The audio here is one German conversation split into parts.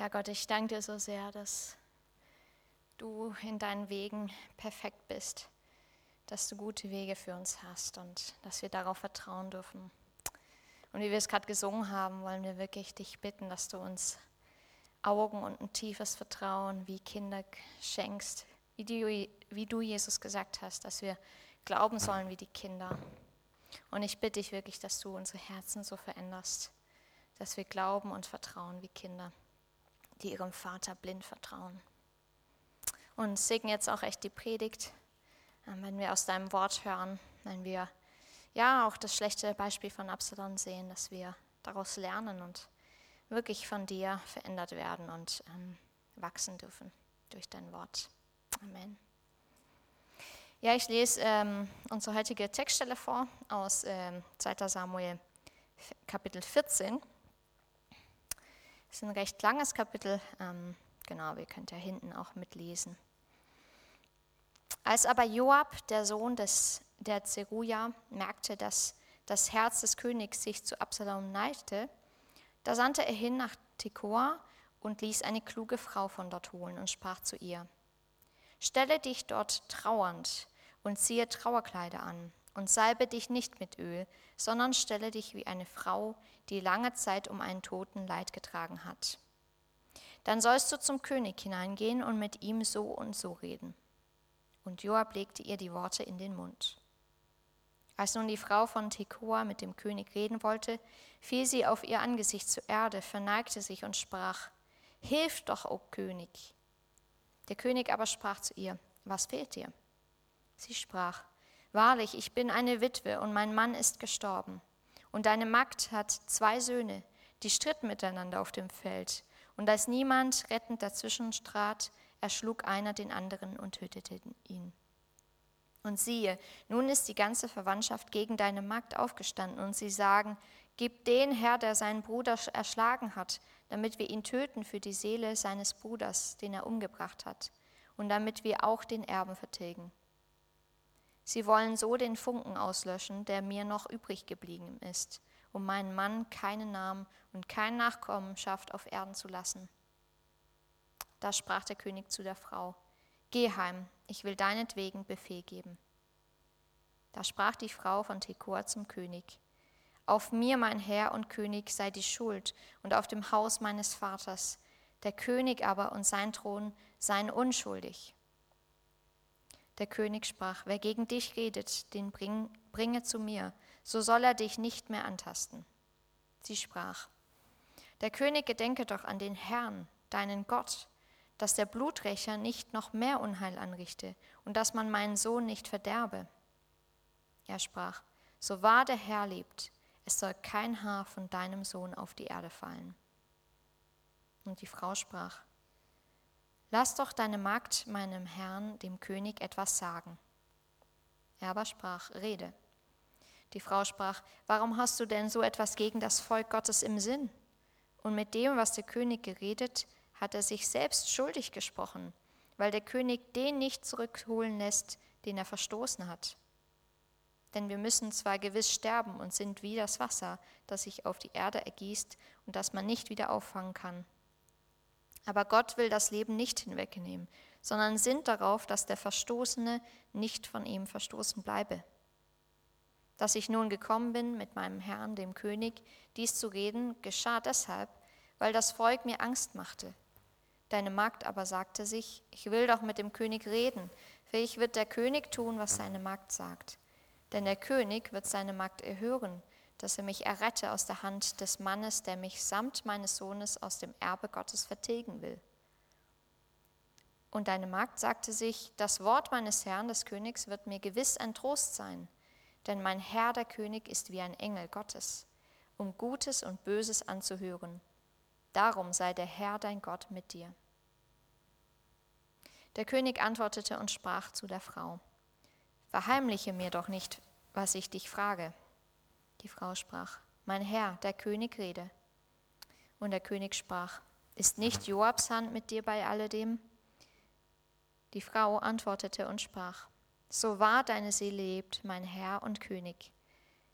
Ja, Gott, ich danke dir so sehr, dass du in deinen Wegen perfekt bist, dass du gute Wege für uns hast und dass wir darauf vertrauen dürfen. Und wie wir es gerade gesungen haben, wollen wir wirklich dich bitten, dass du uns Augen und ein tiefes Vertrauen wie Kinder schenkst, wie du, wie du Jesus gesagt hast, dass wir glauben sollen wie die Kinder. Und ich bitte dich wirklich, dass du unsere Herzen so veränderst, dass wir glauben und vertrauen wie Kinder, die ihrem Vater blind vertrauen. Und segne jetzt auch echt die Predigt, ähm, wenn wir aus deinem Wort hören, wenn wir ja auch das schlechte Beispiel von Absalom sehen, dass wir daraus lernen und wirklich von dir verändert werden und ähm, wachsen dürfen durch dein Wort. Amen. Ja, ich lese ähm, unsere heutige Textstelle vor aus ähm, 2. Samuel Kapitel 14. Es ist ein recht langes Kapitel, ähm, genau, wir könnt ja hinten auch mitlesen. Als aber Joab, der Sohn des, der Zeruja, merkte, dass das Herz des Königs sich zu Absalom neigte, da sandte er hin nach Tekoa und ließ eine kluge Frau von dort holen und sprach zu ihr, Stelle dich dort trauernd und ziehe Trauerkleider an und salbe dich nicht mit Öl, sondern stelle dich wie eine Frau, die lange Zeit um einen Toten Leid getragen hat. Dann sollst du zum König hineingehen und mit ihm so und so reden. Und Joab legte ihr die Worte in den Mund. Als nun die Frau von Tekoa mit dem König reden wollte, fiel sie auf ihr Angesicht zur Erde, verneigte sich und sprach, Hilf doch, o König. Der König aber sprach zu ihr, Was fehlt dir? Sie sprach, Wahrlich, ich bin eine Witwe und mein Mann ist gestorben. Und deine Magd hat zwei Söhne, die stritten miteinander auf dem Feld. Und als niemand rettend dazwischen trat, erschlug einer den anderen und tötete ihn. Und siehe, nun ist die ganze Verwandtschaft gegen deine Magd aufgestanden und sie sagen, gib den Herr, der seinen Bruder erschlagen hat, damit wir ihn töten für die Seele seines Bruders, den er umgebracht hat, und damit wir auch den Erben vertilgen. Sie wollen so den Funken auslöschen, der mir noch übrig geblieben ist, um meinen Mann keinen Namen und kein Nachkommenschaft auf Erden zu lassen. Da sprach der König zu der Frau, Geh heim, ich will deinetwegen Befehl geben. Da sprach die Frau von Tekoa zum König, Auf mir, mein Herr und König, sei die Schuld und auf dem Haus meines Vaters, der König aber und sein Thron seien unschuldig. Der König sprach, wer gegen dich redet, den bring, bringe zu mir, so soll er dich nicht mehr antasten. Sie sprach, der König gedenke doch an den Herrn, deinen Gott, dass der Bluträcher nicht noch mehr Unheil anrichte und dass man meinen Sohn nicht verderbe. Er sprach, so wahr der Herr lebt, es soll kein Haar von deinem Sohn auf die Erde fallen. Und die Frau sprach, Lass doch deine Magd meinem Herrn, dem König, etwas sagen. Er aber sprach, Rede. Die Frau sprach, Warum hast du denn so etwas gegen das Volk Gottes im Sinn? Und mit dem, was der König geredet, hat er sich selbst schuldig gesprochen, weil der König den nicht zurückholen lässt, den er verstoßen hat. Denn wir müssen zwar gewiss sterben und sind wie das Wasser, das sich auf die Erde ergießt und das man nicht wieder auffangen kann. Aber Gott will das Leben nicht hinwegnehmen, sondern sinnt darauf, dass der Verstoßene nicht von ihm verstoßen bleibe. Dass ich nun gekommen bin, mit meinem Herrn, dem König, dies zu reden, geschah deshalb, weil das Volk mir Angst machte. Deine Magd aber sagte sich, ich will doch mit dem König reden, vielleicht wird der König tun, was seine Magd sagt. Denn der König wird seine Magd erhören, dass er mich errette aus der Hand des Mannes, der mich samt meines Sohnes aus dem Erbe Gottes vertilgen will. Und deine Magd sagte sich, das Wort meines Herrn, des Königs, wird mir gewiss ein Trost sein, denn mein Herr, der König, ist wie ein Engel Gottes, um Gutes und Böses anzuhören. Darum sei der Herr dein Gott mit dir. Der König antwortete und sprach zu der Frau, Verheimliche mir doch nicht, was ich dich frage. Die Frau sprach, Mein Herr, der König rede. Und der König sprach, Ist nicht Joabs Hand mit dir bei alledem? Die Frau antwortete und sprach, So wahr deine Seele lebt, mein Herr und König.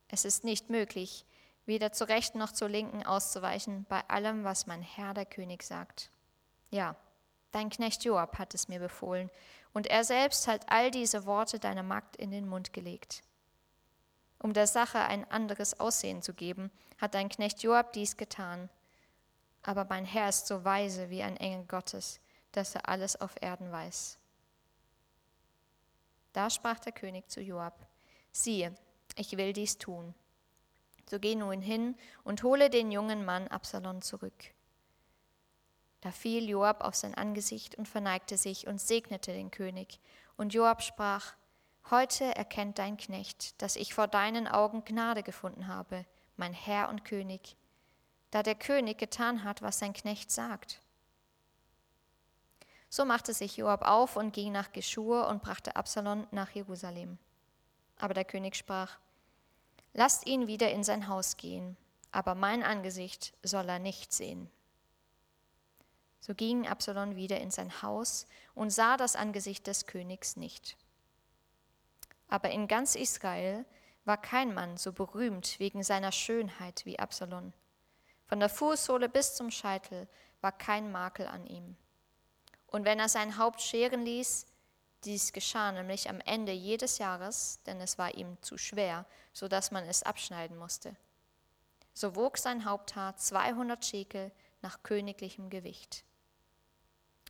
Es ist nicht möglich, weder zur rechten noch zur linken auszuweichen bei allem, was mein Herr der König sagt. Ja, dein Knecht Joab hat es mir befohlen, und er selbst hat all diese Worte deiner Magd in den Mund gelegt. Um der Sache ein anderes Aussehen zu geben, hat dein Knecht Joab dies getan. Aber mein Herr ist so weise wie ein Engel Gottes, dass er alles auf Erden weiß. Da sprach der König zu Joab, siehe, ich will dies tun. So geh nun hin und hole den jungen Mann Absalom zurück. Da fiel Joab auf sein Angesicht und verneigte sich und segnete den König. Und Joab sprach, Heute erkennt dein Knecht, dass ich vor deinen Augen Gnade gefunden habe, mein Herr und König, da der König getan hat, was sein Knecht sagt. So machte sich Joab auf und ging nach Geschur und brachte Absalom nach Jerusalem. Aber der König sprach, Lasst ihn wieder in sein Haus gehen, aber mein Angesicht soll er nicht sehen. So ging Absalom wieder in sein Haus und sah das Angesicht des Königs nicht. Aber in ganz Israel war kein Mann so berühmt wegen seiner Schönheit wie Absalom. Von der Fußsohle bis zum Scheitel war kein Makel an ihm. Und wenn er sein Haupt scheren ließ, dies geschah nämlich am Ende jedes Jahres, denn es war ihm zu schwer, so dass man es abschneiden musste. So wog sein Haupthaar 200 Schekel nach königlichem Gewicht.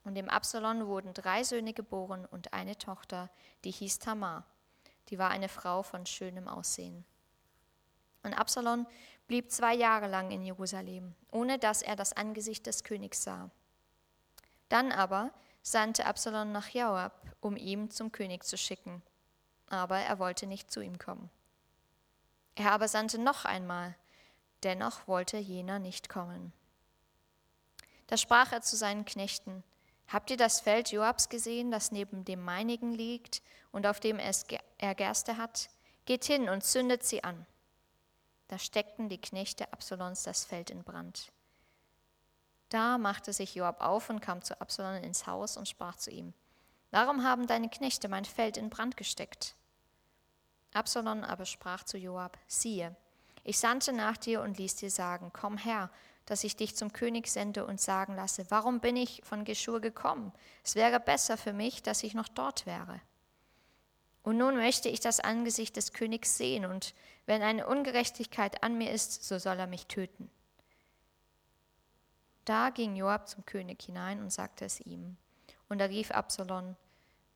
Und dem Absalom wurden drei Söhne geboren und eine Tochter, die hieß Tamar. Die war eine Frau von schönem Aussehen. Und Absalom blieb zwei Jahre lang in Jerusalem, ohne dass er das Angesicht des Königs sah. Dann aber sandte Absalom nach Joab, um ihn zum König zu schicken, aber er wollte nicht zu ihm kommen. Er aber sandte noch einmal, dennoch wollte jener nicht kommen. Da sprach er zu seinen Knechten, Habt ihr das Feld Joabs gesehen, das neben dem meinigen liegt und auf dem er Gerste hat? Geht hin und zündet sie an. Da steckten die Knechte Absaloms das Feld in Brand. Da machte sich Joab auf und kam zu Absalom ins Haus und sprach zu ihm, Warum haben deine Knechte mein Feld in Brand gesteckt? Absalom aber sprach zu Joab, siehe, ich sandte nach dir und ließ dir sagen, komm her, dass ich dich zum König sende und sagen lasse, warum bin ich von Geschur gekommen? Es wäre besser für mich, dass ich noch dort wäre. Und nun möchte ich das Angesicht des Königs sehen, und wenn eine Ungerechtigkeit an mir ist, so soll er mich töten. Da ging Joab zum König hinein und sagte es ihm. Und er rief Absalom,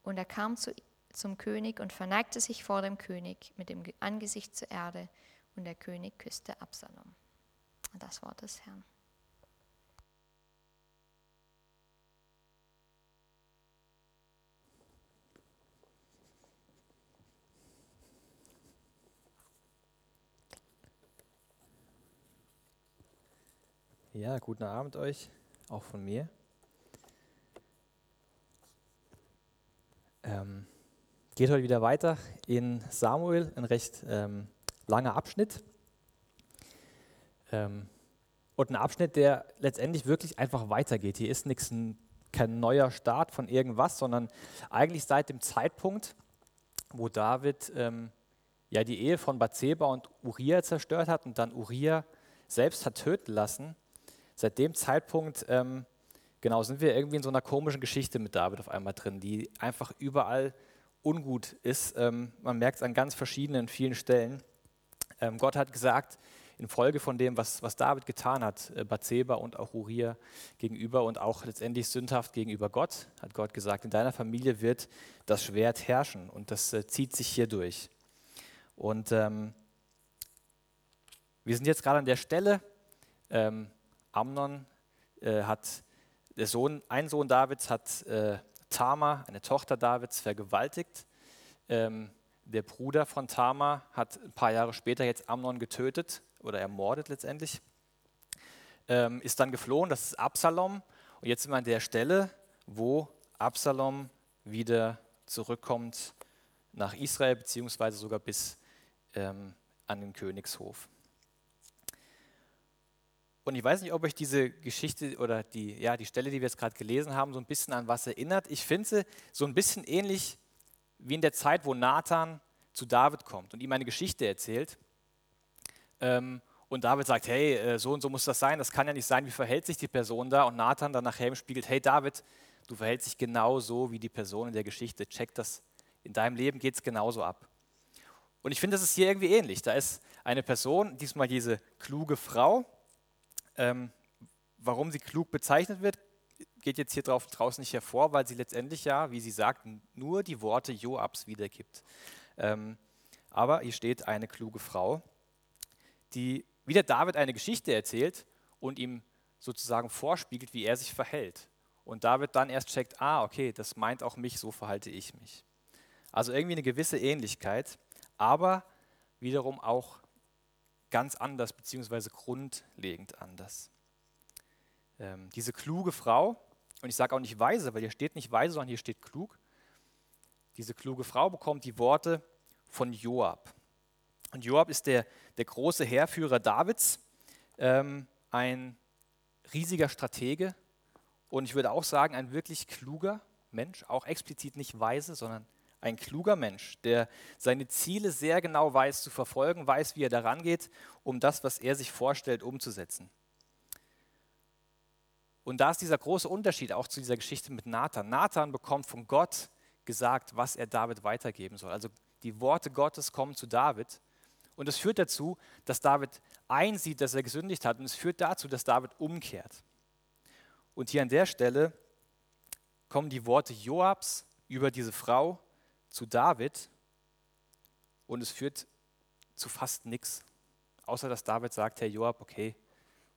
und er kam zu, zum König und verneigte sich vor dem König mit dem Angesicht zur Erde, und der König küsste Absalom. Das Wort des Herrn. Ja, guten Abend euch, auch von mir. Ähm, geht heute wieder weiter in Samuel, ein recht ähm, langer Abschnitt. Ähm, und ein Abschnitt, der letztendlich wirklich einfach weitergeht. Hier ist nichts, kein neuer Start von irgendwas, sondern eigentlich seit dem Zeitpunkt, wo David ähm, ja die Ehe von Bathseba und Uriah zerstört hat und dann Uriah selbst hat töten lassen, seit dem Zeitpunkt, ähm, genau, sind wir irgendwie in so einer komischen Geschichte mit David auf einmal drin, die einfach überall ungut ist. Ähm, man merkt es an ganz verschiedenen, vielen Stellen. Ähm, Gott hat gesagt, infolge von dem, was, was David getan hat, äh, Bathseba und auch Uriah gegenüber und auch letztendlich sündhaft gegenüber Gott, hat Gott gesagt, in deiner Familie wird das Schwert herrschen und das äh, zieht sich hier durch. Und ähm, wir sind jetzt gerade an der Stelle, ähm, Amnon äh, hat, der Sohn, ein Sohn Davids hat äh, Tamar, eine Tochter Davids, vergewaltigt. Ähm, der Bruder von Tamar hat ein paar Jahre später jetzt Amnon getötet oder ermordet letztendlich. Ähm, ist dann geflohen, das ist Absalom. Und jetzt sind wir an der Stelle, wo Absalom wieder zurückkommt nach Israel, beziehungsweise sogar bis ähm, an den Königshof. Und ich weiß nicht, ob euch diese Geschichte oder die, ja, die Stelle, die wir jetzt gerade gelesen haben, so ein bisschen an was erinnert. Ich finde sie so ein bisschen ähnlich wie in der Zeit, wo Nathan zu David kommt und ihm eine Geschichte erzählt. Ähm, Und David sagt, hey, äh, so und so muss das sein, das kann ja nicht sein, wie verhält sich die Person da? Und Nathan dann nachher im spiegelt, hey David, du verhältst dich genau so wie die Person in der Geschichte, check das, in deinem Leben geht es genauso ab. Und ich finde, das ist hier irgendwie ähnlich. Da ist eine Person, diesmal diese kluge Frau. Ähm, warum sie klug bezeichnet wird, geht jetzt hier drauf, draußen nicht hervor, weil sie letztendlich ja, wie sie sagt, nur die Worte Joabs wiedergibt. Ähm, aber hier steht eine kluge Frau, die wieder David eine Geschichte erzählt und ihm sozusagen vorspiegelt, wie er sich verhält. Und David dann erst checkt, ah, okay, das meint auch mich, so verhalte ich mich. Also irgendwie eine gewisse Ähnlichkeit, aber wiederum auch ganz anders, beziehungsweise grundlegend anders. Ähm, diese kluge Frau, und ich sage auch nicht weise, weil hier steht nicht weise, sondern hier steht klug. Diese kluge Frau bekommt die Worte von Joab. Und Joab ist der, der große Heerführer Davids, ähm, ein riesiger Stratege und ich würde auch sagen, ein wirklich kluger Mensch, auch explizit nicht weise, sondern ein kluger Mensch, der seine Ziele sehr genau weiß zu verfolgen, weiß, wie er daran geht, um das, was er sich vorstellt, umzusetzen. Und da ist dieser große Unterschied auch zu dieser Geschichte mit Nathan. Nathan bekommt von Gott gesagt, was er David weitergeben soll. Also die Worte Gottes kommen zu David und es führt dazu, dass David einsieht, dass er gesündigt hat. Und es führt dazu, dass David umkehrt. Und hier an der Stelle kommen die Worte Joabs über diese Frau zu David. Und es führt zu fast nichts. Außer dass David sagt, Herr Joab, okay,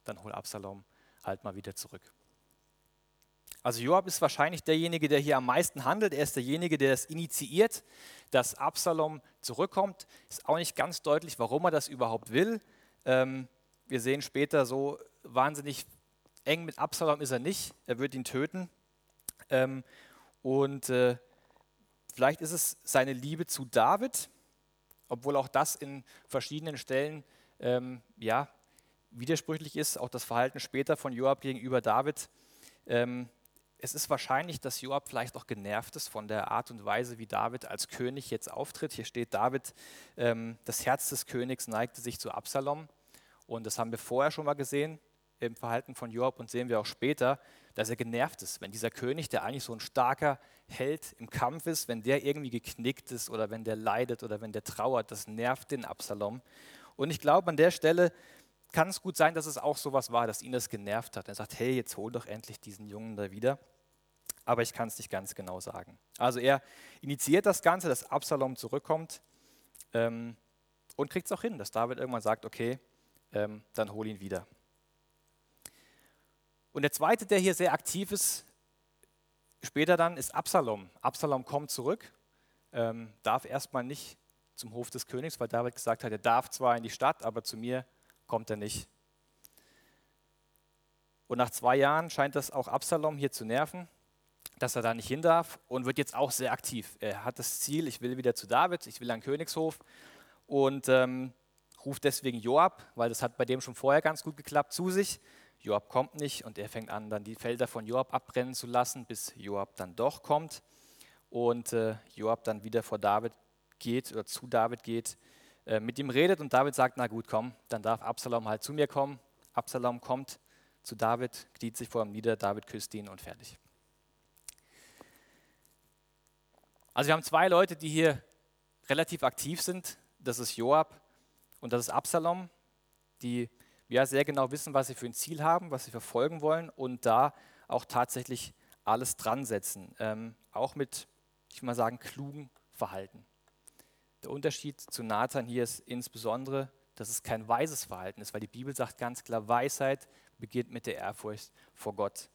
dann hol Absalom halt mal wieder zurück. Also Joab ist wahrscheinlich derjenige, der hier am meisten handelt. Er ist derjenige, der das initiiert, dass Absalom zurückkommt. Ist auch nicht ganz deutlich, warum er das überhaupt will. Ähm, wir sehen später so wahnsinnig eng mit Absalom ist er nicht. Er wird ihn töten. Ähm, und äh, vielleicht ist es seine Liebe zu David, obwohl auch das in verschiedenen Stellen ähm, ja, widersprüchlich ist. Auch das Verhalten später von Joab gegenüber David. Ähm, es ist wahrscheinlich, dass Joab vielleicht auch genervt ist von der Art und Weise, wie David als König jetzt auftritt. Hier steht David, ähm, das Herz des Königs neigte sich zu Absalom. Und das haben wir vorher schon mal gesehen im Verhalten von Joab und sehen wir auch später, dass er genervt ist, wenn dieser König, der eigentlich so ein starker Held im Kampf ist, wenn der irgendwie geknickt ist oder wenn der leidet oder wenn der trauert, das nervt den Absalom. Und ich glaube, an der Stelle kann es gut sein, dass es auch sowas war, dass ihn das genervt hat. Er sagt, hey, jetzt hol doch endlich diesen Jungen da wieder aber ich kann es nicht ganz genau sagen. Also er initiiert das Ganze, dass Absalom zurückkommt ähm, und kriegt es auch hin, dass David irgendwann sagt, okay, ähm, dann hol ihn wieder. Und der zweite, der hier sehr aktiv ist, später dann, ist Absalom. Absalom kommt zurück, ähm, darf erstmal nicht zum Hof des Königs, weil David gesagt hat, er darf zwar in die Stadt, aber zu mir kommt er nicht. Und nach zwei Jahren scheint das auch Absalom hier zu nerven dass er da nicht hin darf und wird jetzt auch sehr aktiv. Er hat das Ziel, ich will wieder zu David, ich will an Königshof und ähm, ruft deswegen Joab, weil das hat bei dem schon vorher ganz gut geklappt, zu sich. Joab kommt nicht und er fängt an, dann die Felder von Joab abbrennen zu lassen, bis Joab dann doch kommt und äh, Joab dann wieder vor David geht oder zu David geht, äh, mit ihm redet und David sagt, na gut, komm, dann darf Absalom halt zu mir kommen. Absalom kommt zu David, kniet sich vor ihm nieder, David küsst ihn und fertig. Also wir haben zwei Leute, die hier relativ aktiv sind. Das ist Joab und das ist Absalom, die ja sehr genau wissen, was sie für ein Ziel haben, was sie verfolgen wollen und da auch tatsächlich alles dran setzen. Ähm, auch mit, ich will mal sagen, klugen Verhalten. Der Unterschied zu Nathan hier ist insbesondere, dass es kein weises Verhalten ist, weil die Bibel sagt ganz klar, Weisheit beginnt mit der Ehrfurcht vor Gott.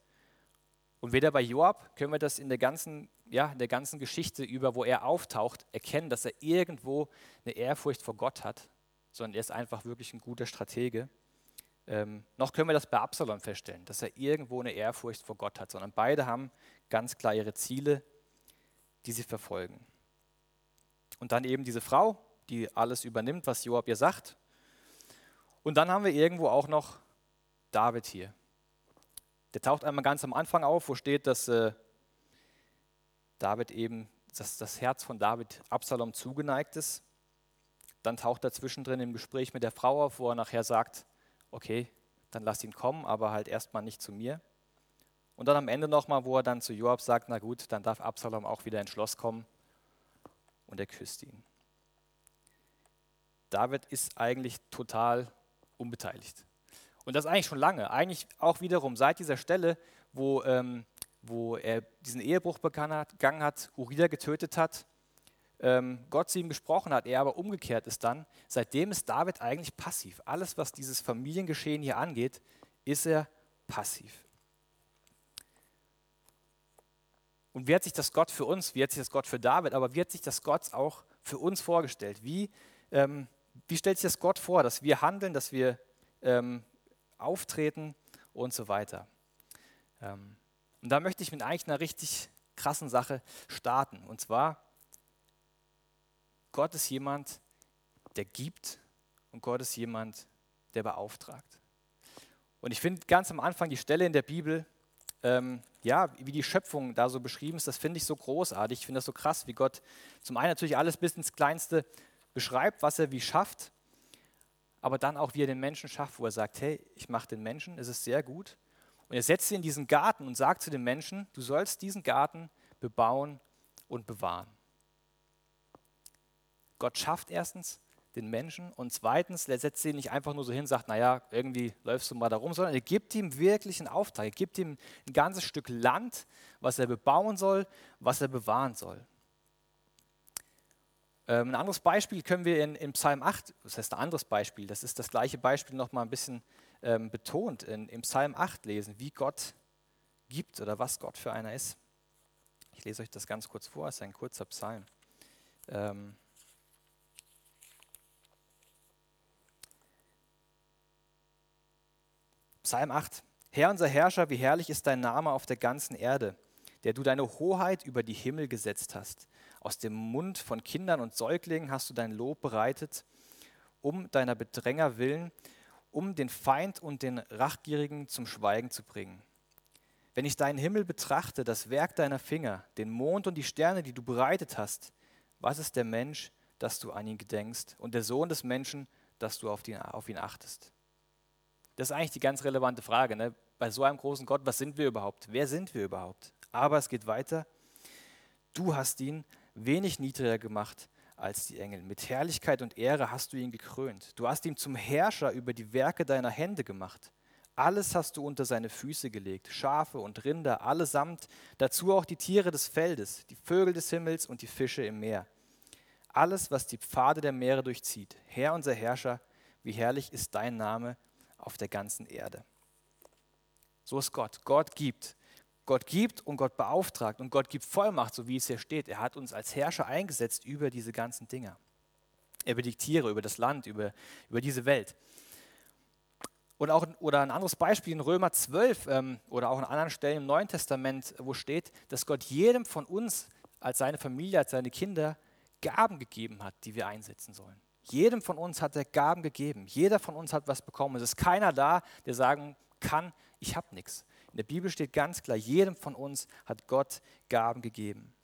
Und weder bei Joab können wir das in der ganzen ja, in der ganzen Geschichte über, wo er auftaucht, erkennen, dass er irgendwo eine Ehrfurcht vor Gott hat, sondern er ist einfach wirklich ein guter Stratege. Ähm, noch können wir das bei Absalom feststellen, dass er irgendwo eine Ehrfurcht vor Gott hat, sondern beide haben ganz klar ihre Ziele, die sie verfolgen. Und dann eben diese Frau, die alles übernimmt, was Joab ihr sagt. Und dann haben wir irgendwo auch noch David hier. Der taucht einmal ganz am Anfang auf, wo steht, dass äh, David eben, dass das Herz von David Absalom zugeneigt ist. Dann taucht er zwischendrin im Gespräch mit der Frau auf, wo er nachher sagt, okay, dann lass ihn kommen, aber halt erstmal nicht zu mir. Und dann am Ende nochmal, wo er dann zu Joab sagt, na gut, dann darf Absalom auch wieder ins Schloss kommen und er küsst ihn. David ist eigentlich total unbeteiligt. Und das eigentlich schon lange. Eigentlich auch wiederum seit dieser Stelle, wo, ähm, wo er diesen Ehebruch begangen hat, Uriah getötet hat, ähm, Gott zu ihm gesprochen hat, er aber umgekehrt ist dann, seitdem ist David eigentlich passiv. Alles, was dieses Familiengeschehen hier angeht, ist er passiv. Und wie hat sich das Gott für uns, wie hat sich das Gott für David, aber wie hat sich das Gott auch für uns vorgestellt? Wie, ähm, wie stellt sich das Gott vor, dass wir handeln, dass wir ähm, auftreten und so weiter? Ähm, und da möchte ich mit eigentlich einer richtig krassen Sache starten. Und zwar, Gott ist jemand, der gibt und Gott ist jemand, der beauftragt. Und ich finde ganz am Anfang die Stelle in der Bibel, ähm, ja, wie die Schöpfung da so beschrieben ist, das finde ich so großartig. Ich finde das so krass, wie Gott zum einen natürlich alles bis ins Kleinste beschreibt, was er wie schafft, aber dann auch, wie er den Menschen schafft, wo er sagt, hey, ich mache den Menschen, es ist sehr gut. Und er setzt sie in diesen Garten und sagt zu den Menschen, du sollst diesen Garten bebauen und bewahren. Gott schafft erstens den Menschen und zweitens, er setzt ihn nicht einfach nur so hin und sagt, naja, irgendwie läufst du mal da rum, sondern er gibt ihm wirklich einen Auftrag. Er gibt ihm ein ganzes Stück Land, was er bebauen soll, was er bewahren soll. Ähm, ein anderes Beispiel können wir in, in, Psalm 8, das heißt ein anderes Beispiel, das ist das gleiche Beispiel nochmal ein bisschen ähm, betont, in, in Psalm 8 lesen, wie Gott gibt oder was Gott für einer ist. Ich lese euch das ganz kurz vor, es ist ein kurzer Psalm. Ähm, Psalm 8. Herr unser Herrscher, wie herrlich ist dein Name auf der ganzen Erde, der du deine Hoheit über die Himmel gesetzt hast. Aus dem Mund von Kindern und Säuglingen hast du dein Lob bereitet, um deiner Bedränger willen, um den Feind und den Rachgierigen zum Schweigen zu bringen. Wenn ich deinen Himmel betrachte, das Werk deiner Finger, den Mond und die Sterne, die du bereitet hast, was ist der Mensch, dass du an ihn gedenkst, und der Sohn des Menschen, dass du auf ihn, auf ihn achtest? Das ist eigentlich die ganz relevante Frage. Ne? Bei so einem großen Gott, was sind wir überhaupt? Wer sind wir überhaupt? Aber es geht weiter. Du hast ihn wenig niedriger gemacht als die Engel. Mit Herrlichkeit und Ehre hast du ihn gekrönt. Du hast ihn zum Herrscher über die Werke deiner Hände gemacht. Alles hast du unter seine Füße gelegt, Schafe und Rinder allesamt, dazu auch die Tiere des Feldes, die Vögel des Himmels und die Fische im Meer. Alles, was die Pfade der Meere durchzieht. Herr unser Herrscher, wie herrlich ist dein Name auf der ganzen Erde. So ist Gott. Gott gibt. Gott gibt und Gott beauftragt und Gott gibt Vollmacht, so wie es hier steht. Er hat uns als Herrscher eingesetzt über diese ganzen Dinge. Über die Tiere, über das Land, über, über diese Welt. Und auch, oder ein anderes Beispiel in Römer 12 ähm, oder auch an anderen Stellen im Neuen Testament, wo steht, dass Gott jedem von uns als seine Familie, als seine Kinder Gaben gegeben hat, die wir einsetzen sollen. Jedem von uns hat er Gaben gegeben. Jeder von uns hat was bekommen. Es ist keiner da, der sagen kann, ich habe nichts. In der Bibel steht ganz klar, jedem von uns hat Gott Gaben gegeben.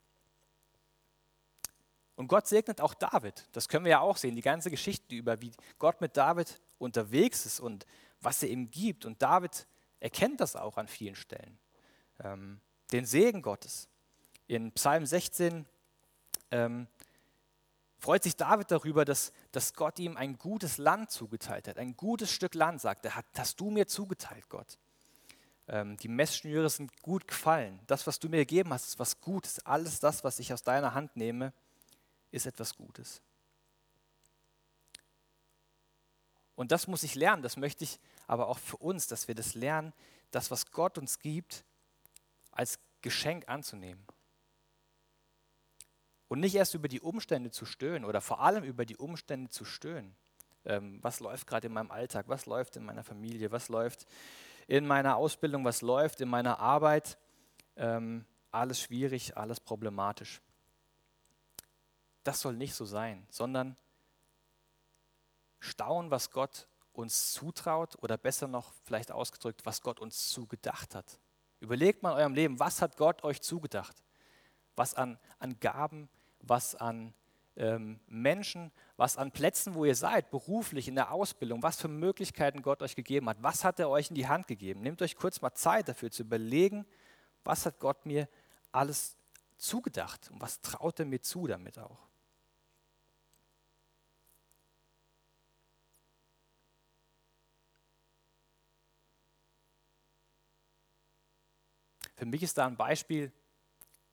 Und Gott segnet auch David. Das können wir ja auch sehen, die ganze Geschichte über, wie Gott mit David unterwegs ist und was er ihm gibt. Und David erkennt das auch an vielen Stellen. Ähm, den Segen Gottes. In Psalm 16 ähm, freut sich David darüber, dass, dass Gott ihm ein gutes Land zugeteilt hat. Ein gutes Stück Land, sagt er, hast du mir zugeteilt, Gott. Ähm, die Messschnüre sind gut gefallen. Das, was du mir gegeben hast, ist was Gutes. Alles das, was ich aus deiner Hand nehme, ist etwas Gutes. Und das muss ich lernen, das möchte ich aber auch für uns, dass wir das lernen, das, was Gott uns gibt, als Geschenk anzunehmen. Und nicht erst über die Umstände zu stöhnen oder vor allem über die Umstände zu stöhnen. Ähm, was läuft gerade in meinem Alltag? Was läuft in meiner Familie? Was läuft in meiner Ausbildung? Was läuft in meiner Arbeit? Ähm, alles schwierig, alles problematisch. Das soll nicht so sein, sondern staunen, was Gott uns zutraut oder besser noch vielleicht ausgedrückt, was Gott uns zugedacht hat. Überlegt mal in eurem Leben, was hat Gott euch zugedacht? Was an, an Gaben was an ähm, Menschen, was an Plätzen, wo ihr seid, beruflich, in der Ausbildung, was für Möglichkeiten Gott euch gegeben hat. Was hat er euch in die Hand gegeben? Nehmt euch kurz mal Zeit dafür zu überlegen, was hat Gott mir alles zugedacht und was traut er mir zu damit auch. Für mich ist da ein Beispiel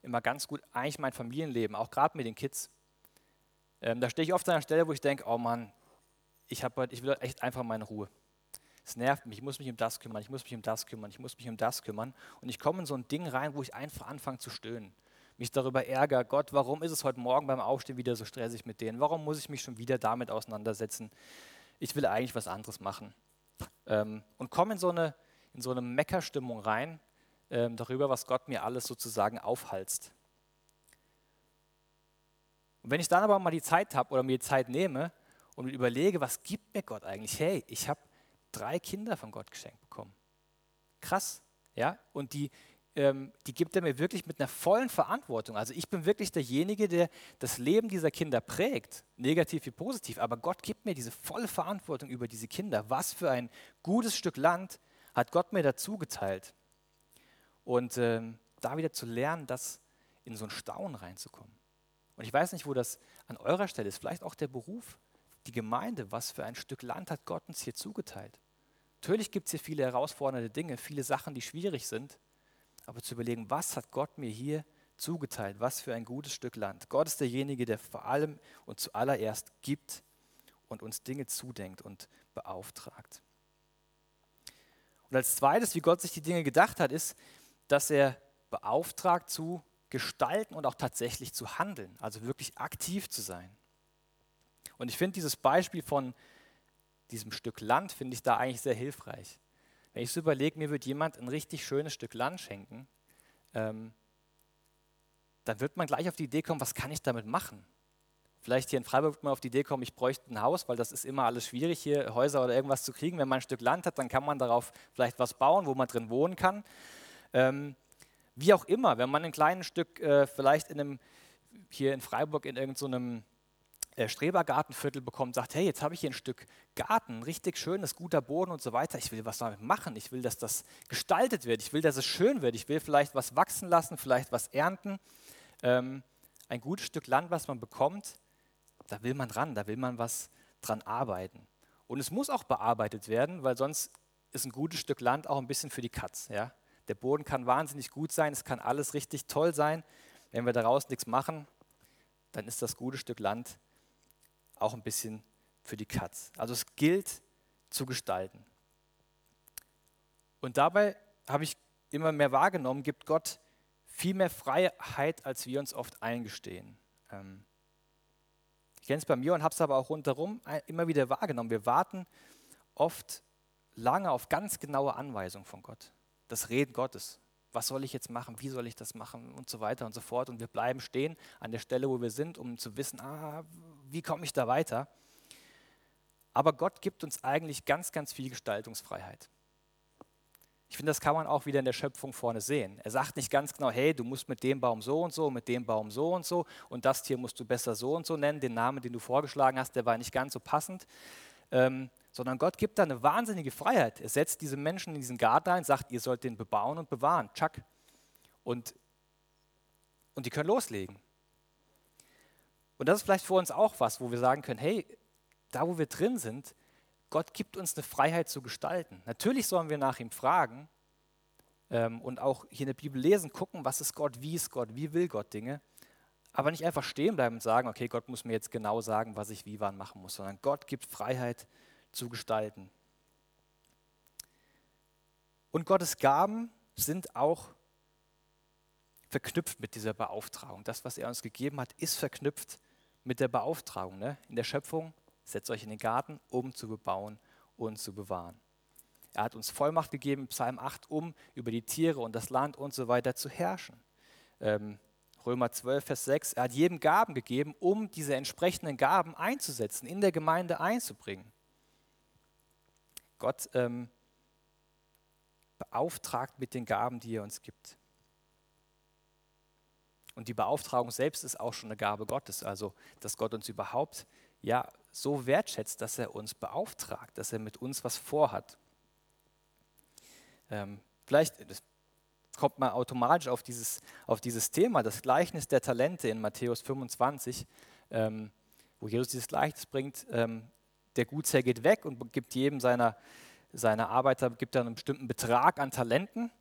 immer ganz gut eigentlich mein Familienleben, auch gerade mit den Kids. Ähm, da stehe ich oft an einer Stelle, wo ich denke, oh Mann, ich, hab, ich will echt einfach meine Ruhe. Es nervt mich, ich muss mich um das kümmern, ich muss mich um das kümmern, ich muss mich um das kümmern. Und ich komme in so ein Ding rein, wo ich einfach anfange zu stöhnen. Mich darüber ärgere, Gott, warum ist es heute Morgen beim Aufstehen wieder so stressig mit denen? Warum muss ich mich schon wieder damit auseinandersetzen? Ich will eigentlich was anderes machen. Ähm, und komme in so eine, in so eine Meckerstimmung rein, ähm, darüber, was Gott mir alles sozusagen aufhalst. Und wenn ich dann aber mal die Zeit habe oder mir die Zeit nehme und überlege, was gibt mir Gott eigentlich? Hey, ich habe drei Kinder von Gott geschenkt bekommen. Krass, ja? Und die, ähm, die gibt er mir wirklich mit einer vollen Verantwortung. Also ich bin wirklich derjenige, der das Leben dieser Kinder prägt, negativ wie positiv. Aber Gott gibt mir diese volle Verantwortung über diese Kinder. Was für ein gutes Stück Land hat Gott mir dazu geteilt. Und ähm, da wieder zu lernen, das in so ein Staunen reinzukommen. Und ich weiß nicht, wo das an eurer Stelle ist, vielleicht auch der Beruf, die Gemeinde, was für ein Stück Land hat Gott uns hier zugeteilt. Natürlich gibt es hier viele herausfordernde Dinge, viele Sachen, die schwierig sind, aber zu überlegen, was hat Gott mir hier zugeteilt, was für ein gutes Stück Land. Gott ist derjenige, der vor allem und zuallererst gibt und uns Dinge zudenkt und beauftragt. Und als zweites, wie Gott sich die Dinge gedacht hat, ist, dass er beauftragt zu gestalten und auch tatsächlich zu handeln, also wirklich aktiv zu sein. Und ich finde dieses Beispiel von diesem Stück Land, finde ich da eigentlich sehr hilfreich. Wenn ich so überlege, mir wird jemand ein richtig schönes Stück Land schenken, ähm, dann wird man gleich auf die Idee kommen, was kann ich damit machen? Vielleicht hier in Freiburg wird man auf die Idee kommen, ich bräuchte ein Haus, weil das ist immer alles schwierig, hier Häuser oder irgendwas zu kriegen. Wenn man ein Stück Land hat, dann kann man darauf vielleicht was bauen, wo man drin wohnen kann. Ähm, wie auch immer, wenn man ein kleines Stück äh, vielleicht in einem, hier in Freiburg in irgendeinem so äh, Strebergartenviertel bekommt, sagt, hey, jetzt habe ich hier ein Stück Garten, richtig schönes, guter Boden und so weiter. Ich will was damit machen. Ich will, dass das gestaltet wird. Ich will, dass es schön wird. Ich will vielleicht was wachsen lassen, vielleicht was ernten. Ähm, ein gutes Stück Land, was man bekommt, da will man dran, da will man was dran arbeiten. Und es muss auch bearbeitet werden, weil sonst ist ein gutes Stück Land auch ein bisschen für die Katz. Ja? Der Boden kann wahnsinnig gut sein, es kann alles richtig toll sein. Wenn wir daraus nichts machen, dann ist das gute Stück Land auch ein bisschen für die Katz. Also es gilt zu gestalten. Und dabei habe ich immer mehr wahrgenommen, gibt Gott viel mehr Freiheit, als wir uns oft eingestehen. Ähm, ich kenne es bei mir und habe es aber auch rundherum immer wieder wahrgenommen. Wir warten oft lange auf ganz genaue Anweisungen von Gott das Reden Gottes. Was soll ich jetzt machen? Wie soll ich das machen? Und so weiter und so fort. Und wir bleiben stehen an der Stelle, wo wir sind, um zu wissen, ah, wie komme ich da weiter? Aber Gott gibt uns eigentlich ganz, ganz viel Gestaltungsfreiheit. Ich finde, das kann man auch wieder in der Schöpfung vorne sehen. Er sagt nicht ganz genau, hey, du musst mit dem Baum so und so, mit dem Baum so und so und das Tier musst du besser so und so nennen. Den Namen, den du vorgeschlagen hast, der war nicht ganz so passend. Ähm, sondern Gott gibt da eine wahnsinnige Freiheit. Er setzt diese Menschen in diesen Garten ein, sagt, ihr sollt den bebauen und bewahren. Tschack. Und, und die können loslegen. Und das ist vielleicht für uns auch was, wo wir sagen können, hey, da wo wir drin sind, Gott gibt uns eine Freiheit zu gestalten. Natürlich sollen wir nach ihm fragen ähm, und auch hier in der Bibel lesen, gucken, was ist Gott, wie ist Gott, wie will Gott Dinge. Aber nicht einfach stehen bleiben und sagen, okay, Gott muss mir jetzt genau sagen, was ich wie wann machen muss, sondern Gott gibt Freiheit zu gestalten. Und Gottes Gaben sind auch verknüpft mit dieser Beauftragung. Das, was er uns gegeben hat, ist verknüpft mit der Beauftragung. Ne? In der Schöpfung, setzt euch in den Garten, um zu bebauen und zu bewahren. Er hat uns Vollmacht gegeben, Psalm 8, um über die Tiere und das Land und so weiter zu herrschen. Ähm, Römer 12, Vers 6, er hat jedem Gaben gegeben, um diese entsprechenden Gaben einzusetzen, in der Gemeinde einzubringen. Gott ähm, beauftragt mit den Gaben, die er uns gibt. Und die Beauftragung selbst ist auch schon eine Gabe Gottes. Also, dass Gott uns überhaupt ja so wertschätzt, dass er uns beauftragt, dass er mit uns was vorhat. Ähm, vielleicht kommt man automatisch auf dieses, auf dieses Thema, das Gleichnis der Talente in Matthäus 25, ähm, wo Jesus dieses Gleichnis bringt. Ähm, der Gutsherr geht weg und gibt jedem seiner, seiner Arbeiter gibt einen bestimmten Betrag an Talenten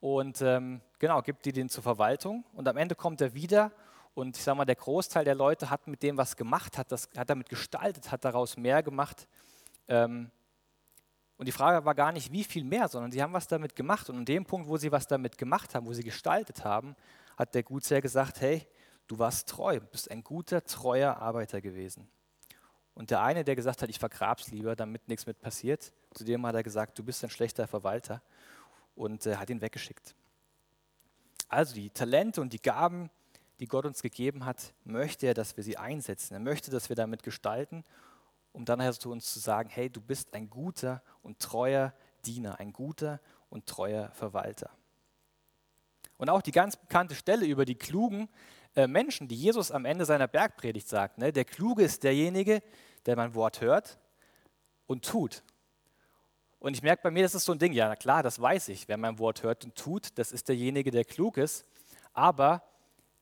und ähm, genau, gibt die den zur Verwaltung. Und am Ende kommt er wieder und ich sage mal, der Großteil der Leute hat mit dem was gemacht, hat, das, hat damit gestaltet, hat daraus mehr gemacht. Ähm, und die Frage war gar nicht, wie viel mehr, sondern sie haben was damit gemacht. Und an dem Punkt, wo sie was damit gemacht haben, wo sie gestaltet haben, hat der Gutsherr gesagt, hey, du warst treu, bist ein guter, treuer Arbeiter gewesen. Und der eine, der gesagt hat, ich vergrab's lieber, damit nichts mit passiert, zu dem hat er gesagt, du bist ein schlechter Verwalter und äh, hat ihn weggeschickt. Also die Talente und die Gaben, die Gott uns gegeben hat, möchte er, dass wir sie einsetzen. Er möchte, dass wir damit gestalten, um dann also zu uns zu sagen, hey, du bist ein guter und treuer Diener, ein guter und treuer Verwalter. Und auch die ganz bekannte Stelle über die klugen äh, Menschen, die Jesus am Ende seiner Bergpredigt sagt. Ne? Der Kluge ist derjenige, der mein Wort hört und tut. Und ich merke bei mir, das ist so ein Ding, ja, klar, das weiß ich. Wer mein Wort hört und tut, das ist derjenige, der klug ist. Aber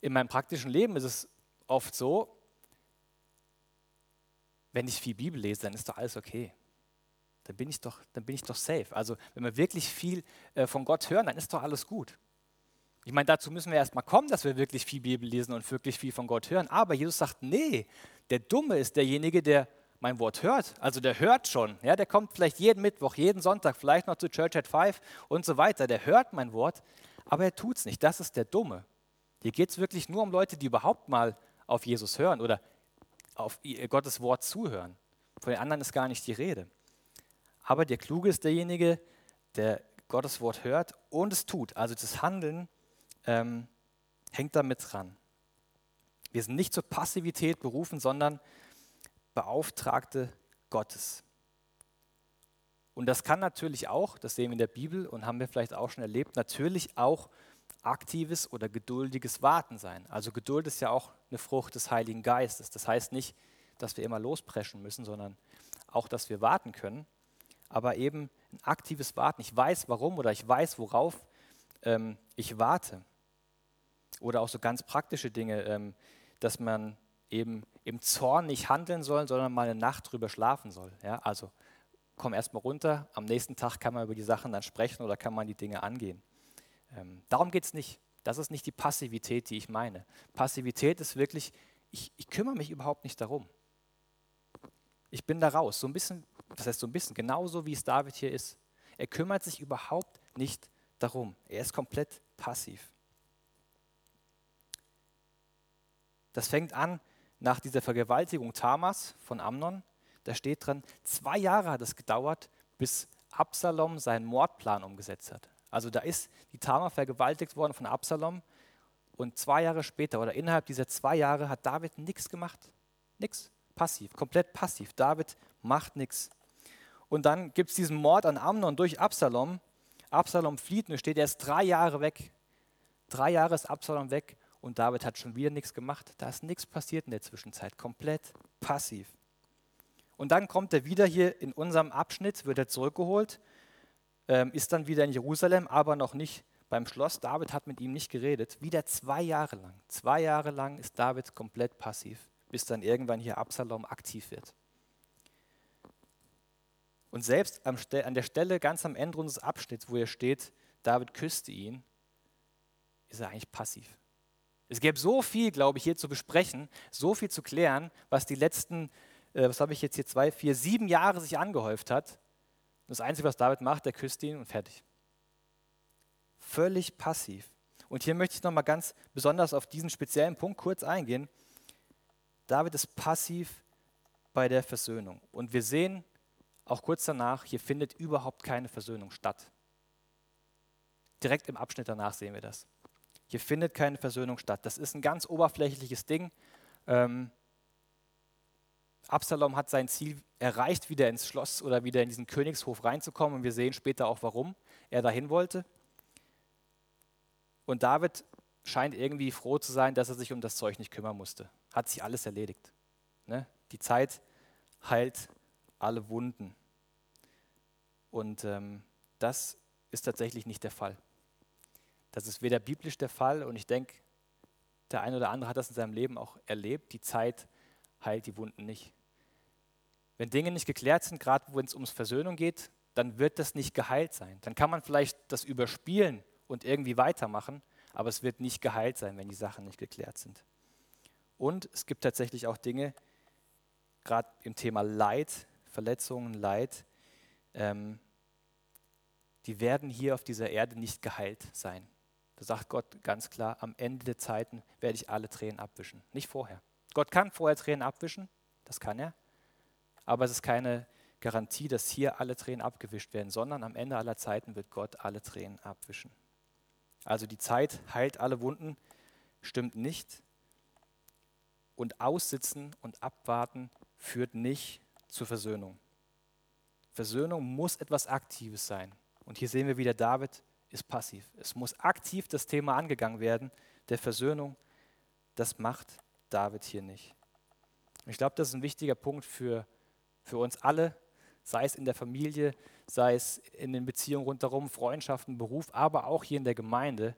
in meinem praktischen Leben ist es oft so, wenn ich viel Bibel lese, dann ist doch alles okay. Dann bin ich doch, dann bin ich doch safe. Also wenn wir wirklich viel äh, von Gott hören, dann ist doch alles gut. Ich meine, dazu müssen wir erstmal kommen, dass wir wirklich viel Bibel lesen und wirklich viel von Gott hören. Aber Jesus sagt, nee, der Dumme ist derjenige, der mein Wort hört. Also der hört schon. Ja, der kommt vielleicht jeden Mittwoch, jeden Sonntag, vielleicht noch zu Church at Five und so weiter. Der hört mein Wort, aber er tut es nicht. Das ist der Dumme. Hier geht es wirklich nur um Leute, die überhaupt mal auf Jesus hören oder auf Gottes Wort zuhören. Von den anderen ist gar nicht die Rede. Aber der Kluge ist derjenige, der Gottes Wort hört und es tut. Also das Handeln ähm, hängt damit dran. Wir sind nicht zur Passivität berufen, sondern Beauftragte Gottes. Und das kann natürlich auch, das sehen wir in der Bibel und haben wir vielleicht auch schon erlebt, natürlich auch aktives oder geduldiges Warten sein. Also Geduld ist ja auch eine Frucht des Heiligen Geistes. Das heißt nicht, dass wir immer lospreschen müssen, sondern auch, dass wir warten können. Aber eben ein aktives Warten. Ich weiß warum oder ich weiß, worauf ähm, ich warte. Oder auch so ganz praktische Dinge, ähm, dass man eben im Zorn nicht handeln soll, sondern mal eine Nacht drüber schlafen soll. Ja? Also komm erstmal runter, am nächsten Tag kann man über die Sachen dann sprechen oder kann man die Dinge angehen. Ähm, darum geht es nicht. Das ist nicht die Passivität, die ich meine. Passivität ist wirklich, ich, ich kümmere mich überhaupt nicht darum. Ich bin da raus. So ein bisschen, das heißt so ein bisschen, genauso wie es David hier ist. Er kümmert sich überhaupt nicht darum. Er ist komplett passiv. Das fängt an nach dieser Vergewaltigung Tamas von Amnon. Da steht dran, zwei Jahre hat es gedauert, bis Absalom seinen Mordplan umgesetzt hat. Also da ist die Tamar vergewaltigt worden von Absalom und zwei Jahre später oder innerhalb dieser zwei Jahre hat David nichts gemacht. Nichts. Passiv, komplett passiv. David macht nichts. Und dann gibt es diesen Mord an Amnon durch Absalom. Absalom flieht und steht erst drei Jahre weg. Drei Jahre ist Absalom weg und David hat schon wieder nichts gemacht. Da ist nichts passiert in der Zwischenzeit. Komplett passiv. Und dann kommt er wieder hier in unserem Abschnitt, wird er zurückgeholt ähm, ist dann wieder in Jerusalem, aber noch nicht beim Schloss. David hat mit ihm nicht geredet. Wieder zwei Jahre lang. Zwei Jahre lang ist David komplett passiv, bis dann irgendwann hier Absalom aktiv wird. Und selbst an der Stelle ganz am Ende unseres Abschnitts, wo er steht, David küsste ihn, ist er eigentlich passiv. Es gäbe so viel, glaube ich, hier zu besprechen, so viel zu klären, was die letzten, äh, was habe ich jetzt hier, zwei, vier, sieben Jahre sich angehäuft hat. Das Einzige, was David macht, der küsst ihn und fertig. Völlig passiv. Und hier möchte ich nochmal ganz besonders auf diesen speziellen Punkt kurz eingehen. David ist passiv bei der Versöhnung. Und wir sehen auch kurz danach, hier findet überhaupt keine Versöhnung statt. Direkt im Abschnitt danach sehen wir das. Hier findet keine Versöhnung statt. Das ist ein ganz oberflächliches Ding. Ähm, Absalom hat sein Ziel erreicht, wieder ins Schloss oder wieder in diesen Königshof reinzukommen. Und wir sehen später auch, warum er dahin wollte. Und David scheint irgendwie froh zu sein, dass er sich um das Zeug nicht kümmern musste. Hat sich alles erledigt. Ne? Die Zeit heilt alle Wunden. Und ähm, das ist tatsächlich nicht der Fall. Das ist weder biblisch der Fall und ich denke, der eine oder andere hat das in seinem Leben auch erlebt. Die Zeit heilt die Wunden nicht. Wenn Dinge nicht geklärt sind, gerade wenn es ums Versöhnung geht, dann wird das nicht geheilt sein. Dann kann man vielleicht das überspielen und irgendwie weitermachen, aber es wird nicht geheilt sein, wenn die Sachen nicht geklärt sind. Und es gibt tatsächlich auch Dinge, gerade im Thema Leid, Verletzungen, Leid, ähm, die werden hier auf dieser Erde nicht geheilt sein. Da sagt Gott ganz klar, am Ende der Zeiten werde ich alle Tränen abwischen, nicht vorher. Gott kann vorher Tränen abwischen, das kann er, aber es ist keine Garantie, dass hier alle Tränen abgewischt werden, sondern am Ende aller Zeiten wird Gott alle Tränen abwischen. Also die Zeit heilt alle Wunden, stimmt nicht. Und aussitzen und abwarten führt nicht zur Versöhnung. Versöhnung muss etwas Aktives sein. Und hier sehen wir wieder, David ist passiv. Es muss aktiv das Thema angegangen werden, der Versöhnung. Das macht David hier nicht. Ich glaube, das ist ein wichtiger Punkt für, für uns alle, sei es in der Familie, sei es in den Beziehungen rundherum, Freundschaften, Beruf, aber auch hier in der Gemeinde.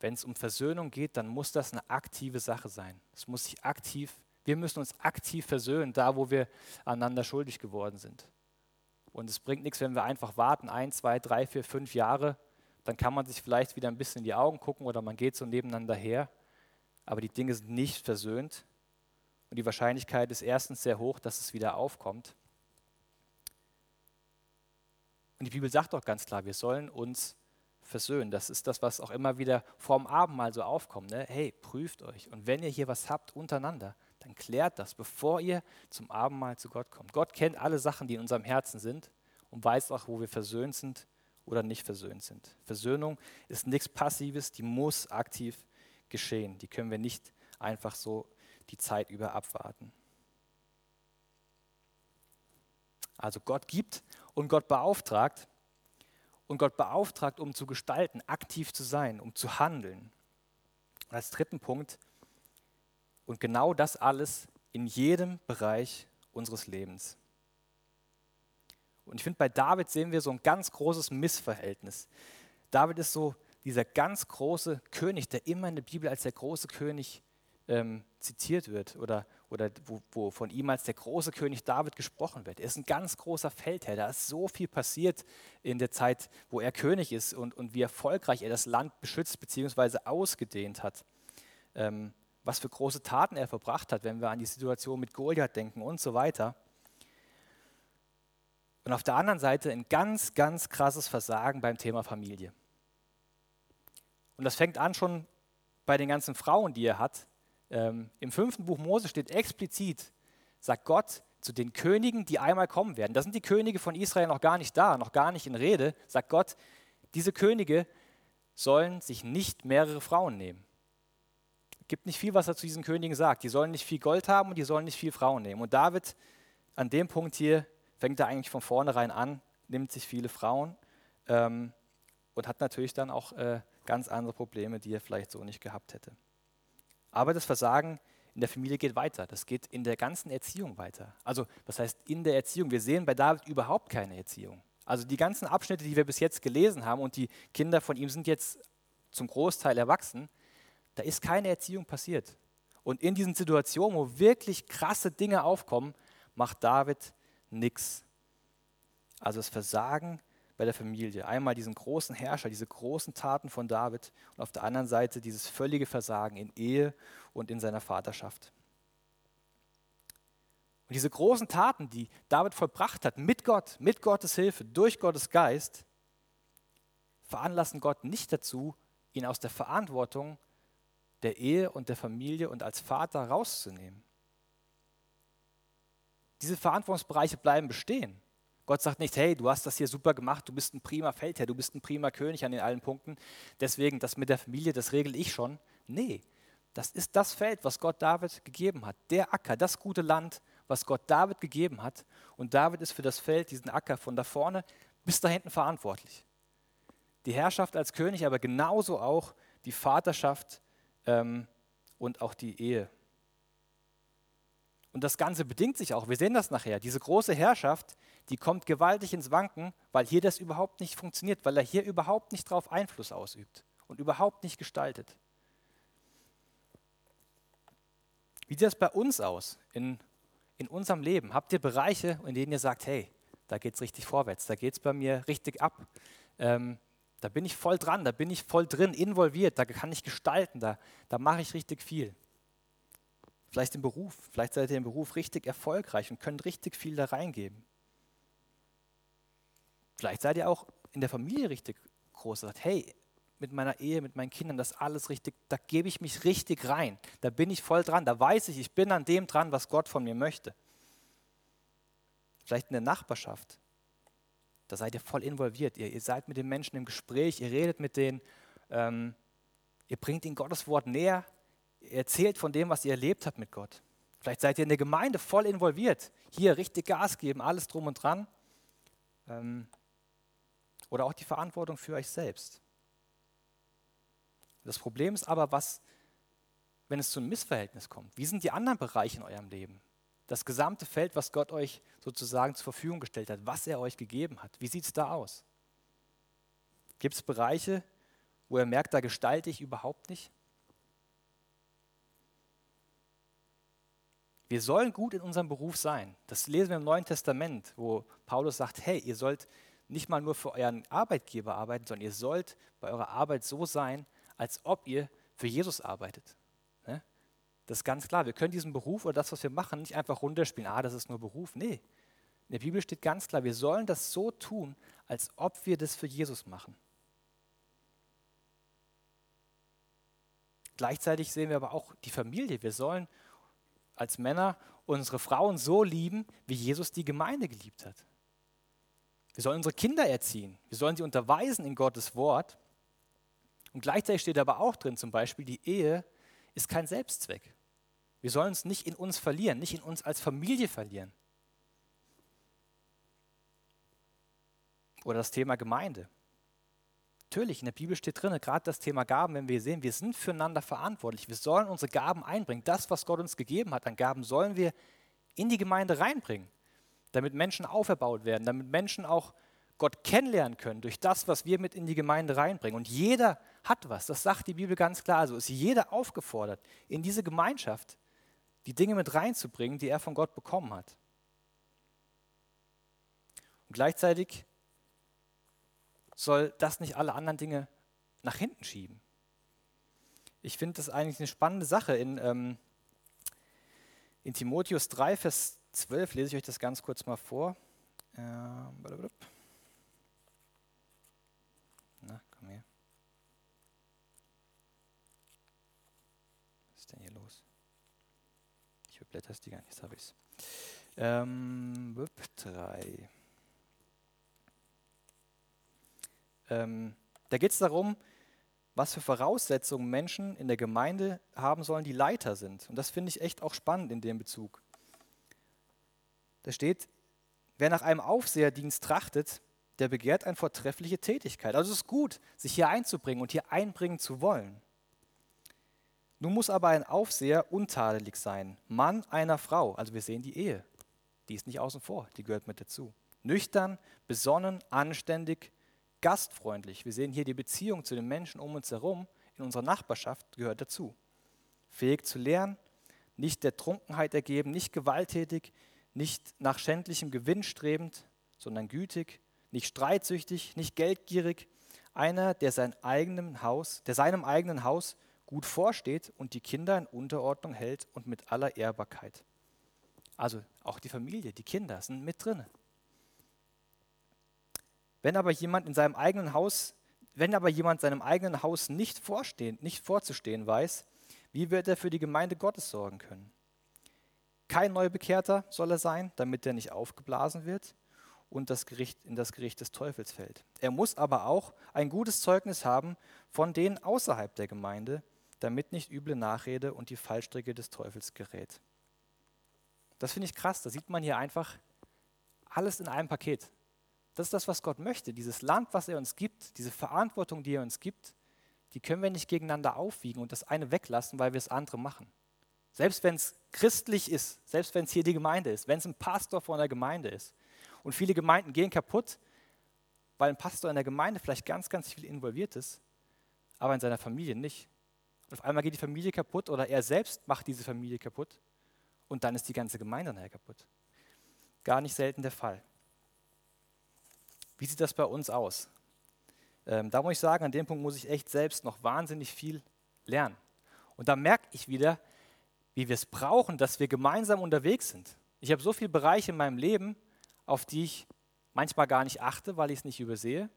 Wenn es um Versöhnung geht, dann muss das eine aktive Sache sein. Es muss sich aktiv, wir müssen uns aktiv versöhnen, da wo wir einander schuldig geworden sind. Und es bringt nichts, wenn wir einfach warten, ein, zwei, drei, vier, fünf Jahre, dann kann man sich vielleicht wieder ein bisschen in die Augen gucken oder man geht so nebeneinander her. Aber die Dinge sind nicht versöhnt. Und die Wahrscheinlichkeit ist erstens sehr hoch, dass es wieder aufkommt. Und die Bibel sagt doch ganz klar, wir sollen uns versöhnen. Das ist das, was auch immer wieder vorm Abendmahl so aufkommt. Ne? Hey, prüft euch. Und wenn ihr hier was habt untereinander, dann klärt das, bevor ihr zum Abendmahl zu Gott kommt. Gott kennt alle Sachen, die in unserem Herzen sind und weiß auch, wo wir versöhnt sind oder nicht versöhnt sind. Versöhnung ist nichts Passives, die muss aktiv geschehen. Die können wir nicht einfach so die Zeit über abwarten. Also Gott gibt und Gott beauftragt. Und Gott beauftragt, um zu gestalten, aktiv zu sein, um zu handeln. Und als dritten Punkt, und genau das alles in jedem Bereich unseres Lebens. Und ich finde, bei David sehen wir so ein ganz großes Missverhältnis. David ist so dieser ganz große König, der immer in der Bibel als der große König ähm, zitiert wird oder, oder wo, wo, von ihm als der große König David gesprochen wird. Er ist ein ganz großer Feldherr. Da ist so viel passiert in der Zeit, wo er König ist und, und wie erfolgreich er das Land beschützt bzw. ausgedehnt hat. Ähm, was für große Taten er verbracht hat, wenn wir an die Situation mit Goliath denken und so weiter. Und auf der anderen Seite ein ganz, ganz krasses Versagen beim Thema Familie. Und das fängt an schon bei den ganzen Frauen, die er hat. Ähm, Im fünften Buch Mose steht explizit, sagt Gott zu den Königen, die einmal kommen werden. Da sind die Könige von Israel noch gar nicht da, noch gar nicht in Rede. Sagt Gott, diese Könige sollen sich nicht mehrere Frauen nehmen gibt nicht viel, was er zu diesen Königen sagt. Die sollen nicht viel Gold haben und die sollen nicht viel Frauen nehmen. Und David, an dem Punkt hier, fängt er eigentlich von vornherein an, nimmt sich viele Frauen ähm, und hat natürlich dann auch äh, ganz andere Probleme, die er vielleicht so nicht gehabt hätte. Aber das Versagen in der Familie geht weiter. Das geht in der ganzen Erziehung weiter. Also, was heißt in der Erziehung? Wir sehen bei David überhaupt keine Erziehung. Also die ganzen Abschnitte, die wir bis jetzt gelesen haben und die Kinder von ihm sind jetzt zum Großteil erwachsen, da ist keine Erziehung passiert. Und in diesen Situationen, wo wirklich krasse Dinge aufkommen, macht David nichts. Also das Versagen bei der Familie. Einmal diesen großen Herrscher, diese großen Taten von David und auf der anderen Seite dieses völlige Versagen in Ehe und in seiner Vaterschaft. Und diese großen Taten, die David vollbracht hat, mit Gott, mit Gottes Hilfe, durch Gottes Geist, veranlassen Gott nicht dazu, ihn aus der Verantwortung der Ehe und der Familie und als Vater rauszunehmen. Diese Verantwortungsbereiche bleiben bestehen. Gott sagt nicht, hey, du hast das hier super gemacht, du bist ein prima Feldherr, du bist ein prima König an den allen Punkten, deswegen das mit der Familie, das regel ich schon. Nee, das ist das Feld, was Gott David gegeben hat, der Acker, das gute Land, was Gott David gegeben hat. Und David ist für das Feld, diesen Acker von da vorne bis da hinten verantwortlich. die Herrschaft als König, aber genauso auch die Vaterschaft ähm, und auch die Ehe. Und das Ganze bedingt sich auch, wir sehen das nachher, diese große Herrschaft, die kommt gewaltig ins Wanken, weil hier das überhaupt nicht funktioniert, weil er hier überhaupt nicht drauf Einfluss ausübt und überhaupt nicht gestaltet. Wie sieht das bei uns aus in, in unserem Leben? Habt ihr Bereiche, in denen ihr sagt, hey, da geht es richtig vorwärts, da geht es bei mir richtig ab. Ähm, da bin ich voll dran, da bin ich voll drin, involviert, da kann ich gestalten, da, da mache ich richtig viel. Vielleicht im Beruf, vielleicht seid ihr im Beruf richtig erfolgreich und könnt richtig viel da reingeben. Vielleicht seid ihr auch in der Familie richtig groß und sagt, hey, mit meiner Ehe, mit meinen Kindern, das alles richtig, da gebe ich mich richtig rein. Da bin ich voll dran, da weiß ich, ich bin an dem dran, was Gott von mir möchte. Vielleicht in der Nachbarschaft, da seid ihr voll involviert. Ihr, ihr seid mit den Menschen im Gespräch, ihr redet mit denen, ähm, ihr bringt ihnen Gottes Wort näher, ihr erzählt von dem, was ihr erlebt habt mit Gott. Vielleicht seid ihr in der Gemeinde voll involviert, hier richtig Gas geben, alles drum und dran. Ähm, oder auch die Verantwortung für euch selbst. Das Problem ist aber, was, wenn es zu einem Missverhältnis kommt. Wie sind die anderen Bereiche in eurem Leben? Das gesamte Feld, was Gott euch sozusagen zur Verfügung gestellt hat, was er euch gegeben hat. Wie sieht es da aus? Gibt es Bereiche, wo er merkt, da gestalte ich überhaupt nicht? Wir sollen gut in unserem Beruf sein. Das lesen wir im Neuen Testament, wo Paulus sagt, hey, ihr sollt nicht mal nur für euren Arbeitgeber arbeiten, sondern ihr sollt bei eurer Arbeit so sein, als ob ihr für Jesus arbeitet. Ne? Das ist ganz klar. Wir können diesen Beruf oder das, was wir machen, nicht einfach runterspielen. Ah, das ist nur Beruf. Nee. In der Bibel steht ganz klar, wir sollen das so tun, als ob wir das für Jesus machen. Gleichzeitig sehen wir aber auch die Familie. Wir sollen als Männer unsere Frauen so lieben, wie Jesus die Gemeinde geliebt hat. Wir sollen unsere Kinder erziehen. Wir sollen sie unterweisen in Gottes Wort. Und gleichzeitig steht aber auch drin, zum Beispiel, die Ehe ist kein Selbstzweck. Wir sollen uns nicht in uns verlieren, nicht in uns als Familie verlieren. Oder das Thema Gemeinde. Natürlich, in der Bibel steht drin, gerade das Thema Gaben, wenn wir sehen, wir sind füreinander verantwortlich. Wir sollen unsere Gaben einbringen. Das, was Gott uns gegeben hat an Gaben, sollen wir in die Gemeinde reinbringen, damit Menschen auferbaut werden, damit Menschen auch Gott kennenlernen können durch das, was wir mit in die Gemeinde reinbringen. Und jeder hat was, das sagt die Bibel ganz klar. Also ist jeder aufgefordert, in diese Gemeinschaft die Dinge mit reinzubringen, die er von Gott bekommen hat. Und gleichzeitig soll das nicht alle anderen Dinge nach hinten schieben. Ich finde das eigentlich eine spannende Sache. In, ähm, in Timotheus 3, Vers 12 lese ich euch das ganz kurz mal vor. Ähm, blätterst die gar nicht, habe ich es. Ähm, 3. Ähm, da geht es darum, was für Voraussetzungen Menschen in der Gemeinde haben sollen, die Leiter sind. Und das finde ich echt auch spannend in dem Bezug. Da steht, wer nach einem Aufseherdienst trachtet, der begehrt eine vortreffliche Tätigkeit. Also es ist gut, sich hier einzubringen und hier einbringen zu wollen. Nun muss aber ein Aufseher untadelig sein, Mann einer Frau. Also wir sehen die Ehe. Die ist nicht außen vor, die gehört mit dazu. Nüchtern, besonnen, anständig, gastfreundlich. Wir sehen hier die Beziehung zu den Menschen um uns herum, in unserer Nachbarschaft gehört dazu. Fähig zu lernen, nicht der Trunkenheit ergeben, nicht gewalttätig, nicht nach schändlichem Gewinn strebend, sondern gütig, nicht streitsüchtig, nicht geldgierig, einer, der, sein eigenem Haus, der seinem eigenen Haus gut vorsteht und die Kinder in Unterordnung hält und mit aller Ehrbarkeit. Also auch die Familie, die Kinder sind mit drin. Wenn aber jemand in seinem eigenen Haus, wenn aber jemand seinem eigenen Haus nicht vorstehen, nicht vorzustehen weiß, wie wird er für die Gemeinde Gottes sorgen können? Kein Neubekehrter soll er sein, damit er nicht aufgeblasen wird und das Gericht, in das Gericht des Teufels fällt. Er muss aber auch ein gutes Zeugnis haben von denen außerhalb der Gemeinde, damit nicht üble Nachrede und die Fallstricke des Teufels gerät. Das finde ich krass, da sieht man hier einfach alles in einem Paket. Das ist das, was Gott möchte. Dieses Land, was er uns gibt, diese Verantwortung, die er uns gibt, die können wir nicht gegeneinander aufwiegen und das eine weglassen, weil wir das andere machen. Selbst wenn es christlich ist, selbst wenn es hier die Gemeinde ist, wenn es ein Pastor von der Gemeinde ist. Und viele Gemeinden gehen kaputt, weil ein Pastor in der Gemeinde vielleicht ganz, ganz viel involviert ist, aber in seiner Familie nicht. Und auf einmal geht die Familie kaputt oder er selbst macht diese Familie kaputt und dann ist die ganze Gemeinde nachher kaputt. Gar nicht selten der Fall. Wie sieht das bei uns aus? Ähm, da muss ich sagen, an dem Punkt muss ich echt selbst noch wahnsinnig viel lernen. Und da merke ich wieder, wie wir es brauchen, dass wir gemeinsam unterwegs sind. Ich habe so viele Bereiche in meinem Leben, auf die ich manchmal gar nicht achte, weil ich es nicht übersehe.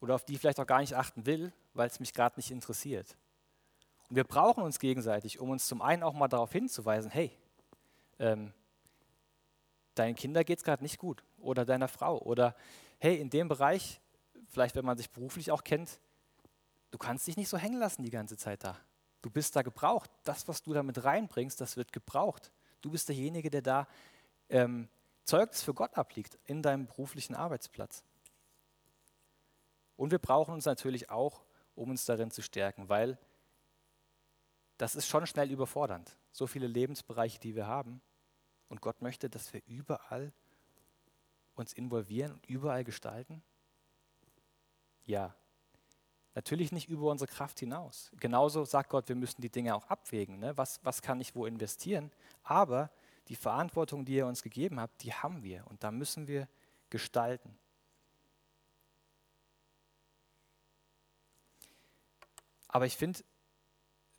Oder auf die ich vielleicht auch gar nicht achten will, weil es mich gerade nicht interessiert. Und wir brauchen uns gegenseitig, um uns zum einen auch mal darauf hinzuweisen, hey, ähm, deinen Kindern geht es gerade nicht gut oder deiner Frau oder hey, in dem Bereich, vielleicht wenn man sich beruflich auch kennt, du kannst dich nicht so hängen lassen die ganze Zeit da. Du bist da gebraucht. Das, was du damit reinbringst, das wird gebraucht. Du bist derjenige, der da ähm, Zeugnis für Gott abliegt in deinem beruflichen Arbeitsplatz. Und wir brauchen uns natürlich auch, um uns darin zu stärken, weil das ist schon schnell überfordernd. So viele Lebensbereiche, die wir haben. Und Gott möchte, dass wir überall uns involvieren und überall gestalten? Ja. Natürlich nicht über unsere Kraft hinaus. Genauso sagt Gott, wir müssen die Dinge auch abwägen. Ne? Was, was kann ich wo investieren? Aber die Verantwortung, die er uns gegeben hat, die haben wir. Und da müssen wir gestalten. Aber ich finde,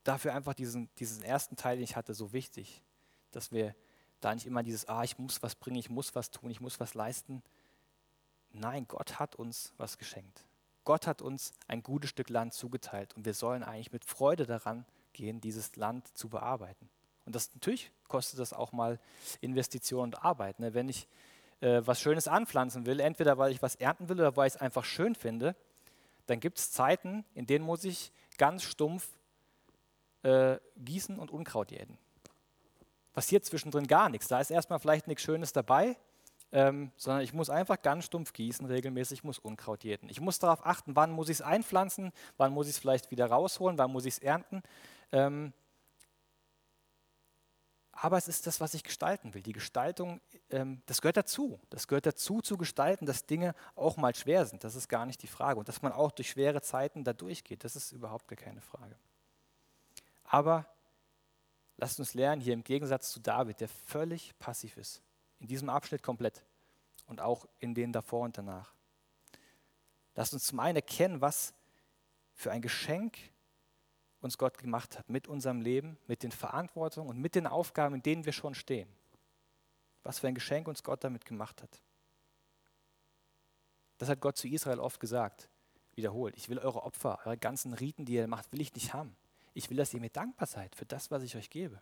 dafür einfach diesen, diesen ersten Teil, den ich hatte, so wichtig, dass wir da nicht immer dieses, ah, ich muss was bringen, ich muss was tun, ich muss was leisten. Nein, Gott hat uns was geschenkt. Gott hat uns ein gutes Stück Land zugeteilt und wir sollen eigentlich mit Freude daran gehen, dieses Land zu bearbeiten. Und das natürlich kostet das auch mal Investition und Arbeit. Ne? Wenn ich äh, was Schönes anpflanzen will, entweder weil ich was ernten will oder weil ich es einfach schön finde, dann gibt es Zeiten, in denen muss ich ganz stumpf äh, gießen und Unkraut jäten. Passiert zwischendrin gar nichts. Da ist erstmal vielleicht nichts Schönes dabei, ähm, sondern ich muss einfach ganz stumpf gießen, regelmäßig muss Unkraut jäten. Ich muss darauf achten, wann muss ich es einpflanzen, wann muss ich es vielleicht wieder rausholen, wann muss ich es ernten. Ähm, aber es ist das, was ich gestalten will. Die Gestaltung, ähm, das gehört dazu. Das gehört dazu zu gestalten, dass Dinge auch mal schwer sind. Das ist gar nicht die Frage. Und dass man auch durch schwere Zeiten da durchgeht, das ist überhaupt gar keine Frage. Aber lasst uns lernen, hier im Gegensatz zu David, der völlig passiv ist, in diesem Abschnitt komplett und auch in denen davor und danach. Lasst uns zum einen erkennen, was für ein Geschenk uns Gott gemacht hat mit unserem Leben, mit den Verantwortungen und mit den Aufgaben, in denen wir schon stehen. Was für ein Geschenk uns Gott damit gemacht hat. Das hat Gott zu Israel oft gesagt, wiederholt. Ich will eure Opfer, eure ganzen Riten, die ihr macht, will ich nicht haben. Ich will, dass ihr mir dankbar seid für das, was ich euch gebe.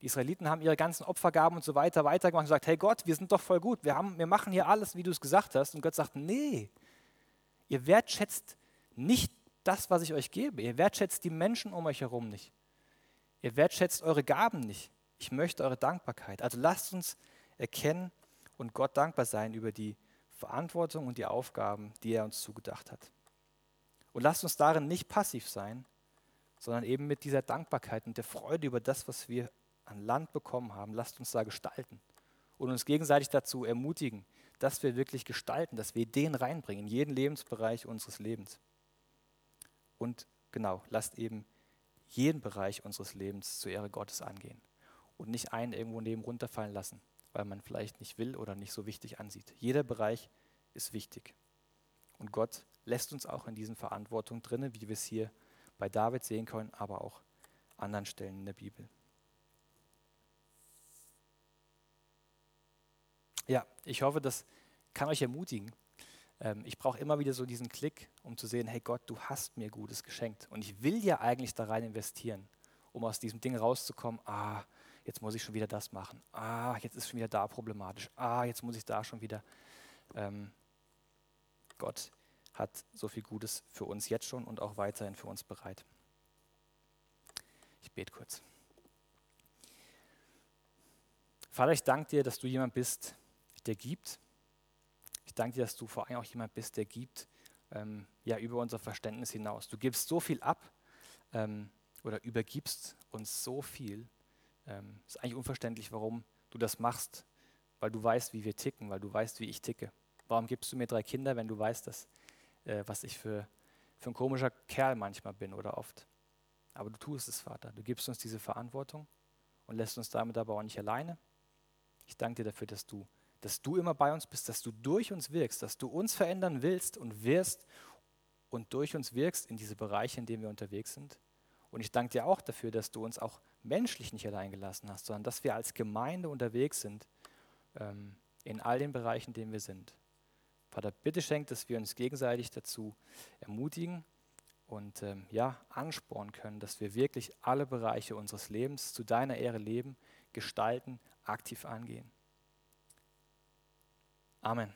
Die Israeliten haben ihre ganzen Opfergaben und so weiter weitergemacht und gesagt, hey Gott, wir sind doch voll gut, wir, haben, wir machen hier alles, wie du es gesagt hast. Und Gott sagt, nee, ihr wertschätzt nicht das, was ich euch gebe. Ihr wertschätzt die Menschen um euch herum nicht. Ihr wertschätzt eure Gaben nicht. Ich möchte eure Dankbarkeit. Also lasst uns erkennen und Gott dankbar sein über die Verantwortung und die Aufgaben, die er uns zugedacht hat. Und lasst uns darin nicht passiv sein, sondern eben mit dieser Dankbarkeit und der Freude über das, was wir an Land bekommen haben, lasst uns da gestalten und uns gegenseitig dazu ermutigen, dass wir wirklich gestalten, dass wir Ideen reinbringen in jeden Lebensbereich unseres Lebens. Und genau, lasst eben jeden Bereich unseres Lebens zur Ehre Gottes angehen und nicht einen irgendwo neben runterfallen lassen, weil man vielleicht nicht will oder nicht so wichtig ansieht. Jeder Bereich ist wichtig. Und Gott lässt uns auch in diesen Verantwortung drinne, wie wir es hier bei David sehen können, aber auch anderen Stellen in der Bibel. Ja, ich hoffe, das kann euch ermutigen. Ähm, ich brauche immer wieder so diesen Klick, um zu sehen, hey Gott, du hast mir Gutes geschenkt. Und ich will ja eigentlich da rein investieren, um aus diesem Ding rauszukommen, ah, jetzt muss ich schon wieder das machen. Ah, jetzt ist schon wieder da problematisch. Ah, jetzt muss ich da schon wieder. Ähm, Gott, hat so viel Gutes für uns jetzt schon und auch weiterhin für uns bereit. Ich bete kurz. Vater, ich danke dir, dass du jemand bist, der gibt. Ich danke dir, dass du vor allem auch jemand bist, der gibt, ähm, ja, über unser Verständnis hinaus. Du gibst so viel ab ähm, oder übergibst uns so viel. Ähm, ist eigentlich unverständlich, warum du das machst, weil du weißt, wie wir ticken, weil du weißt, wie ich ticke. Warum gibst du mir drei Kinder, wenn du weißt, dass, äh, was ich für, für ein komischer Kerl manchmal bin oder oft? Aber du tust es, Vater. Du gibst uns diese Verantwortung und lässt uns damit aber auch nicht alleine. Ich danke dir dafür, dass du, dass du immer bei uns bist, dass du durch uns wirkst, dass du uns verändern willst und wirst und durch uns wirkst in diese Bereiche, in denen wir unterwegs sind. Und ich danke dir auch dafür, dass du uns auch menschlich nicht allein gelassen hast, sondern dass wir als Gemeinde unterwegs sind ähm, in all den Bereichen, in denen wir sind. Vater, bitte schenkt, dass wir uns gegenseitig dazu ermutigen und ähm, ja, anspornen können, dass wir wirklich alle Bereiche unseres Lebens zu deiner Ehre leben, gestalten, aktiv angehen. Amen.